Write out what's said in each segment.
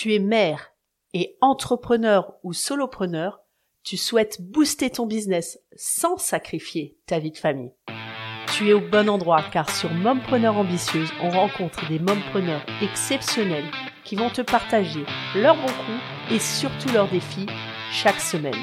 Tu es mère et entrepreneur ou solopreneur, tu souhaites booster ton business sans sacrifier ta vie de famille. Tu es au bon endroit car sur Mompreneur Ambitieuse, on rencontre des mompreneurs exceptionnels qui vont te partager leurs bons coups et surtout leurs défis chaque semaine.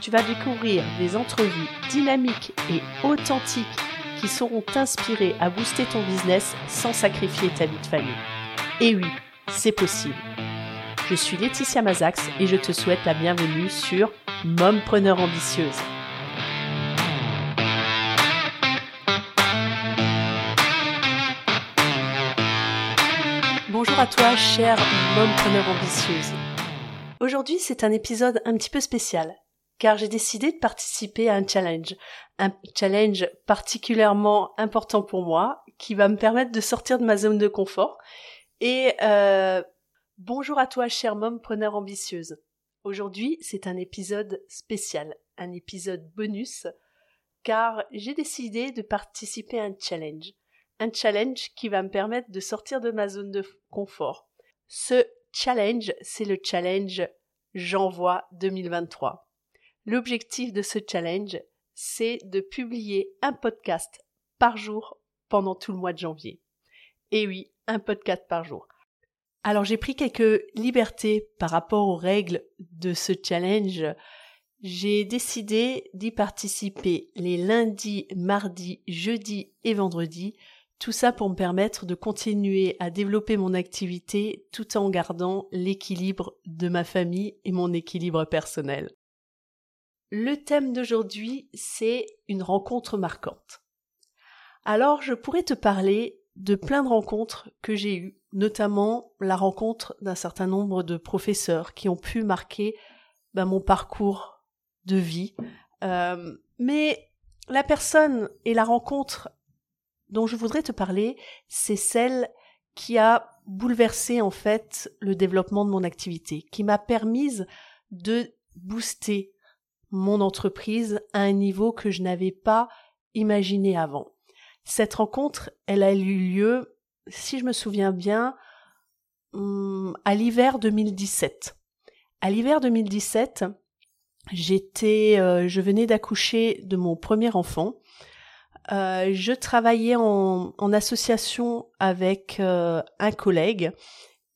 Tu vas découvrir des entrevues dynamiques et authentiques qui sauront t'inspirer à booster ton business sans sacrifier ta vie de famille. Et oui, c'est possible. Je suis Laetitia Mazax et je te souhaite la bienvenue sur Mompreneur Ambitieuse. Bonjour à toi, chère Mompreneur Ambitieuse. Aujourd'hui, c'est un épisode un petit peu spécial car j'ai décidé de participer à un challenge, un challenge particulièrement important pour moi, qui va me permettre de sortir de ma zone de confort. Et euh, bonjour à toi, chère preneur ambitieuse. Aujourd'hui, c'est un épisode spécial, un épisode bonus, car j'ai décidé de participer à un challenge, un challenge qui va me permettre de sortir de ma zone de confort. Ce challenge, c'est le challenge J'envoie 2023. L'objectif de ce challenge, c'est de publier un podcast par jour pendant tout le mois de janvier. Et oui, un podcast par jour. Alors j'ai pris quelques libertés par rapport aux règles de ce challenge. J'ai décidé d'y participer les lundis, mardis, jeudis et vendredis. Tout ça pour me permettre de continuer à développer mon activité tout en gardant l'équilibre de ma famille et mon équilibre personnel. Le thème d'aujourd'hui, c'est une rencontre marquante. Alors, je pourrais te parler de plein de rencontres que j'ai eues, notamment la rencontre d'un certain nombre de professeurs qui ont pu marquer ben, mon parcours de vie. Euh, mais la personne et la rencontre dont je voudrais te parler, c'est celle qui a bouleversé en fait le développement de mon activité, qui m'a permise de booster mon entreprise à un niveau que je n'avais pas imaginé avant. Cette rencontre, elle a eu lieu, si je me souviens bien, hum, à l'hiver 2017. À l'hiver 2017, j'étais, euh, je venais d'accoucher de mon premier enfant. Euh, je travaillais en, association avec euh, un collègue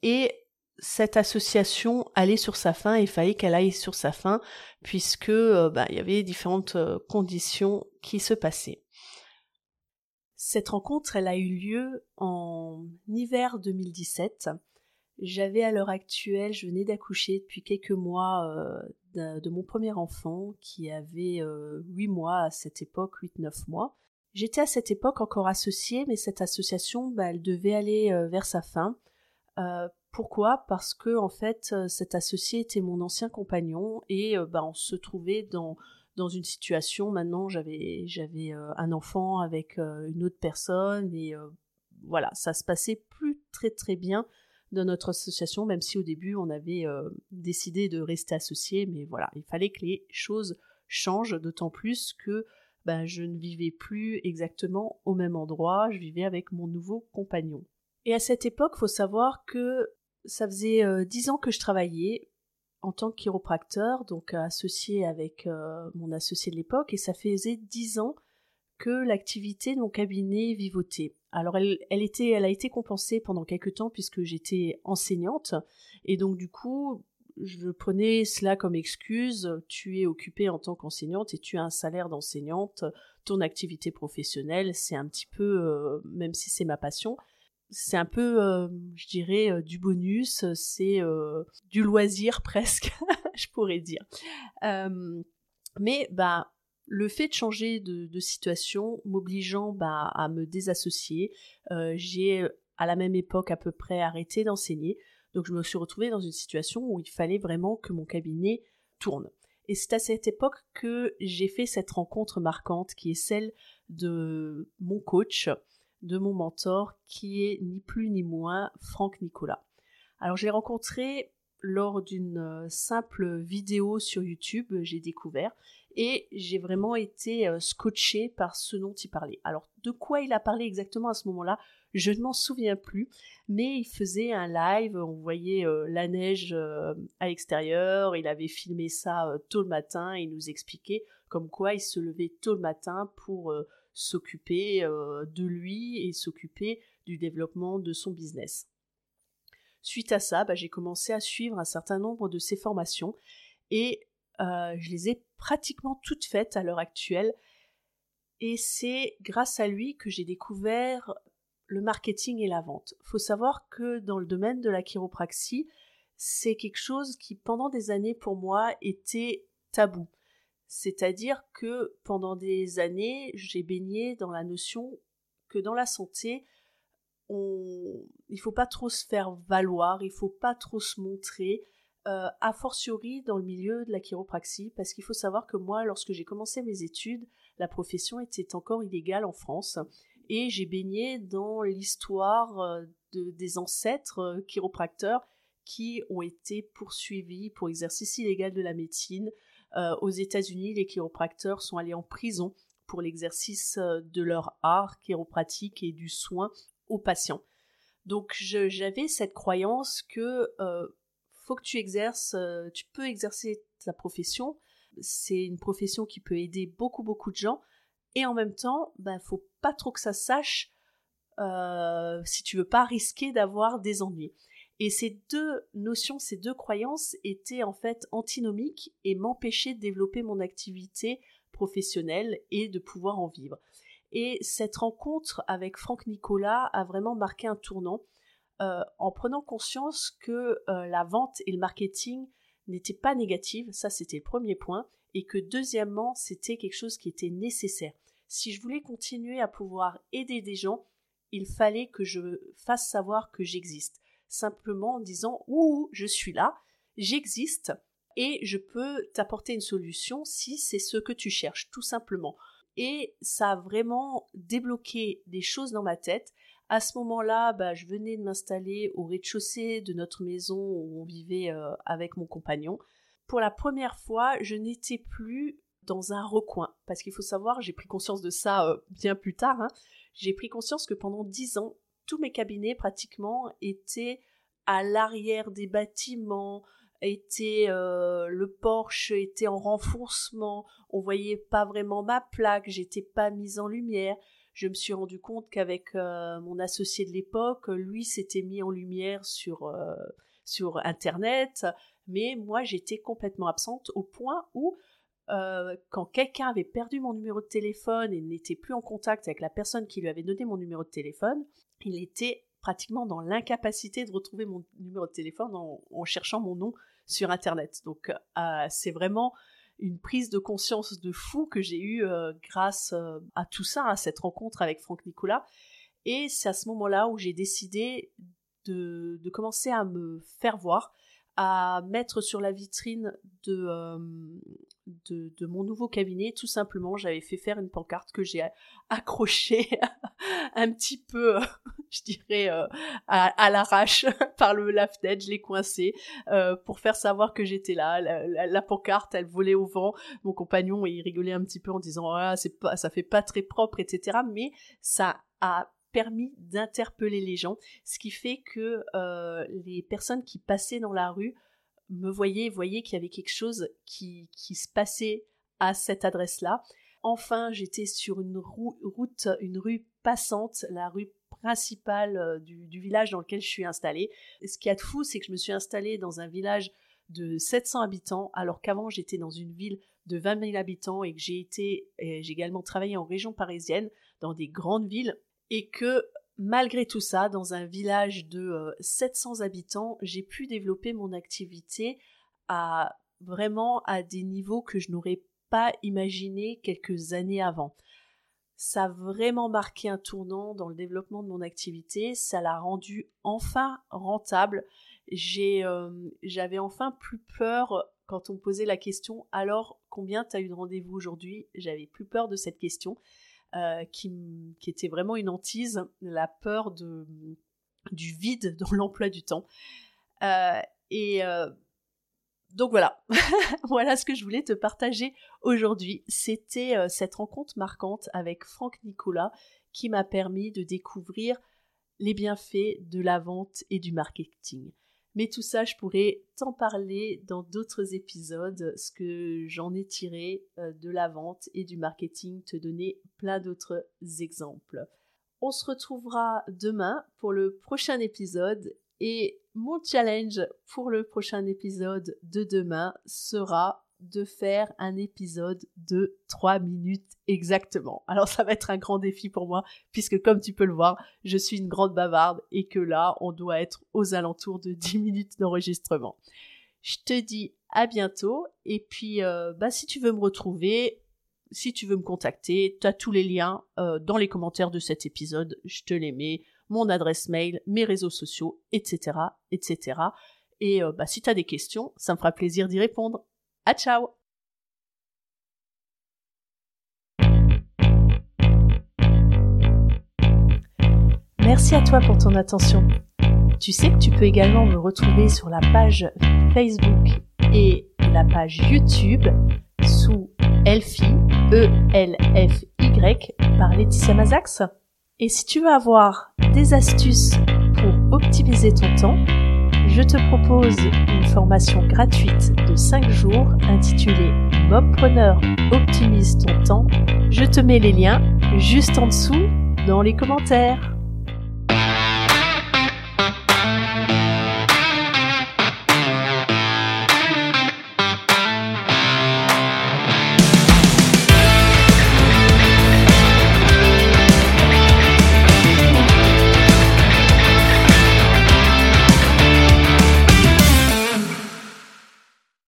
et cette association allait sur sa fin et fallait qu'elle aille sur sa fin puisque bah, il y avait différentes conditions qui se passaient. Cette rencontre, elle a eu lieu en hiver 2017. J'avais à l'heure actuelle, je venais d'accoucher depuis quelques mois euh, de, mon premier enfant qui avait huit mois à cette époque, 8-9 mois. J'étais à cette époque encore associée, mais cette association, bah, elle devait aller vers sa fin. Pourquoi? Parce que en fait, euh, cet associé était mon ancien compagnon et euh, bah, on se trouvait dans une situation. Maintenant, j'avais j'avais euh, un enfant avec une autre personne et voilà, ça se passait plus très très bien dans notre association, même si au début on avait décidé de rester associés, mais voilà, il fallait que les choses changent, d'autant plus que ben, je ne vivais plus exactement au même endroit, je vivais avec mon nouveau compagnon. Et à cette époque, faut savoir que ça faisait euh, dix ans que je travaillais en tant que chiropracteur, donc associé avec euh, mon associé de l'époque, et ça faisait dix ans que l'activité de mon cabinet vivotait. Alors elle, était, elle a été compensée pendant quelques temps puisque j'étais enseignante, et donc du coup je prenais cela comme excuse, tu es occupée en tant qu'enseignante et tu as un salaire d'enseignante, ton activité professionnelle, c'est un petit peu, euh, même si c'est ma passion, c'est un peu, euh, je dirais, euh, du bonus, c'est euh, du loisir presque, je pourrais dire. mais bah, le fait de changer de, situation m'obligeant bah, à me désassocier, j'ai à la même époque à peu près arrêté d'enseigner, donc je me suis retrouvée dans une situation où il fallait vraiment que mon cabinet tourne. Et c'est à cette époque que j'ai fait cette rencontre marquante qui est celle de mon coach, de mon mentor qui est ni plus ni moins Franck Nicolas. Alors j'ai rencontré lors d'une euh, simple vidéo sur YouTube, j'ai découvert et j'ai vraiment été euh, scotché par ce dont il parlait. Alors de quoi il a parlé exactement à ce moment-là, Je ne m'en souviens plus, mais il faisait un live, on voyait euh, la neige à l'extérieur, il avait filmé ça tôt le matin, il nous expliquait comme quoi il se levait tôt le matin pour s'occuper de lui et s'occuper du développement de son business. Suite à ça, bah, j'ai commencé à suivre un certain nombre de ses formations et je les ai pratiquement toutes faites à l'heure actuelle. Et c'est grâce à lui que j'ai découvert le marketing et la vente. Faut savoir que dans le domaine de la chiropraxie, c'est quelque chose qui pendant des années pour moi était tabou. C'est-à-dire que pendant des années, j'ai baigné dans la notion que dans la santé, on... il faut pas trop se faire valoir, il faut pas trop se montrer, euh, a fortiori dans le milieu de la chiropraxie, parce qu'il faut savoir que moi, lorsque j'ai commencé mes études, la profession était encore illégale en France et j'ai baigné dans l'histoire euh, des ancêtres euh, chiropracteurs qui ont été poursuivis pour exercice illégal de la médecine. Euh, aux États-Unis, les chiropracteurs sont allés en prison pour l'exercice de leur art chiropratique et du soin aux patients. Donc j'avais cette croyance que faut que tu exerces, tu peux exercer ta profession. C'est une profession qui peut aider beaucoup beaucoup de gens, et en même temps, ben faut pas trop que ça sache euh, si tu veux pas risquer d'avoir des ennuis. Et ces deux notions, ces deux croyances étaient en fait antinomiques et m'empêchaient de développer mon activité professionnelle et de pouvoir en vivre. Et cette rencontre avec Franck Nicolas a vraiment marqué un tournant euh, en prenant conscience que euh, la vente et le marketing n'étaient pas négatives, ça c'était le premier point, et que deuxièmement c'était quelque chose qui était nécessaire si je voulais continuer à pouvoir aider des gens, il fallait que je fasse savoir que j'existe. Simplement en disant Ouh, je suis là, j'existe et je peux t'apporter une solution si c'est ce que tu cherches, tout simplement. Et ça a vraiment débloqué des choses dans ma tête. À ce moment-là, bah, je venais de m'installer au rez-de-chaussée de notre maison où on vivait euh, avec mon compagnon. Pour la première fois, je n'étais plus dans un recoin. Parce qu'il faut savoir, j'ai pris conscience de ça euh, bien plus tard, hein. j'ai pris conscience que pendant dix ans, tous mes cabinets pratiquement étaient à l'arrière des bâtiments, euh, le porche était en renfoncement, on voyait pas vraiment ma plaque, j'étais pas mise en lumière. Je me suis rendu compte qu'avec euh, mon associé de l'époque, lui s'était mis en lumière sur sur internet, mais moi j'étais complètement absente au point où euh, quand quelqu'un avait perdu mon numéro de téléphone et n'était plus en contact avec la personne qui lui avait donné mon numéro de téléphone, il était pratiquement dans l'incapacité de retrouver mon numéro de téléphone en, cherchant mon nom sur Internet. Donc euh, c'est vraiment une prise de conscience de fou que j'ai eue euh, grâce à tout ça, à cette rencontre avec Franck Nicolas. Et c'est à ce moment-là où j'ai décidé de, commencer à me faire voir, à mettre sur la vitrine de, euh, de, mon nouveau cabinet. Tout simplement, j'avais fait faire une pancarte que j'ai accrochée un petit peu, je dirais, euh, à, l'arrache par le la fenêtre. Je l'ai coincée euh, pour faire savoir que j'étais là. La, pancarte, elle volait au vent. Mon compagnon, il rigolait un petit peu en disant ah, c'est pas, ça fait pas très propre, etc. Mais ça a permis d'interpeller les gens, ce qui fait que euh, les personnes qui passaient dans la rue me voyaient, voyaient qu'il y avait quelque chose qui, qui se passait à cette adresse-là. Enfin, j'étais sur une route, une rue passante, la rue principale euh, du, village dans lequel je suis installée. Ce qui est fou, c'est que je me suis installée dans un village de 700 habitants, alors qu'avant j'étais dans une ville de 20 000 habitants et que j'ai été, j'ai également travaillé en région parisienne, dans des grandes villes et que malgré tout ça, dans un village de 700 euh, habitants, j'ai pu développer mon activité à vraiment à des niveaux que je n'aurais pas imaginé quelques années avant. Ça a vraiment marqué un tournant dans le développement de mon activité, ça l'a rendu enfin rentable. Euh, j'avais enfin plus peur quand on me posait la question alors combien tu as eu de rendez-vous aujourd'hui? J'avais plus peur de cette question euh, qui, était vraiment une hantise, la peur du vide dans l'emploi du temps. Euh, et euh, donc voilà, voilà ce que je voulais te partager aujourd'hui. C'était cette rencontre marquante avec Franck Nicolas qui m'a permis de découvrir les bienfaits de la vente et du marketing. Mais tout ça, je pourrais t'en parler dans d'autres épisodes, ce que j'en ai tiré euh, de la vente et du marketing, te donner plein d'autres exemples. On se retrouvera demain pour le prochain épisode et mon challenge pour le prochain épisode de demain sera de faire un épisode de 3 minutes exactement. Alors ça va être un grand défi pour moi puisque comme tu peux le voir, je suis une grande bavarde et que là, on doit être aux alentours de 10 minutes d'enregistrement. Je te dis à bientôt et puis euh, bah, si tu veux me retrouver, si tu veux me contacter, tu as tous les liens euh, dans les commentaires de cet épisode, je te les mets, mon adresse mail, mes réseaux sociaux, etc. etc. Et euh, bah, si tu as des questions, ça me fera plaisir d'y répondre. À ciao Merci à toi pour ton attention. Tu sais que tu peux également me retrouver sur la page Facebook et la page YouTube sous Elfie, E-L-F-Y, par Laetitia Mazax. Et si tu veux avoir des astuces pour optimiser ton temps, je te propose une formation gratuite de 5 jours intitulée Mobpreneur optimise ton temps. Je te mets les liens juste en dessous dans les commentaires.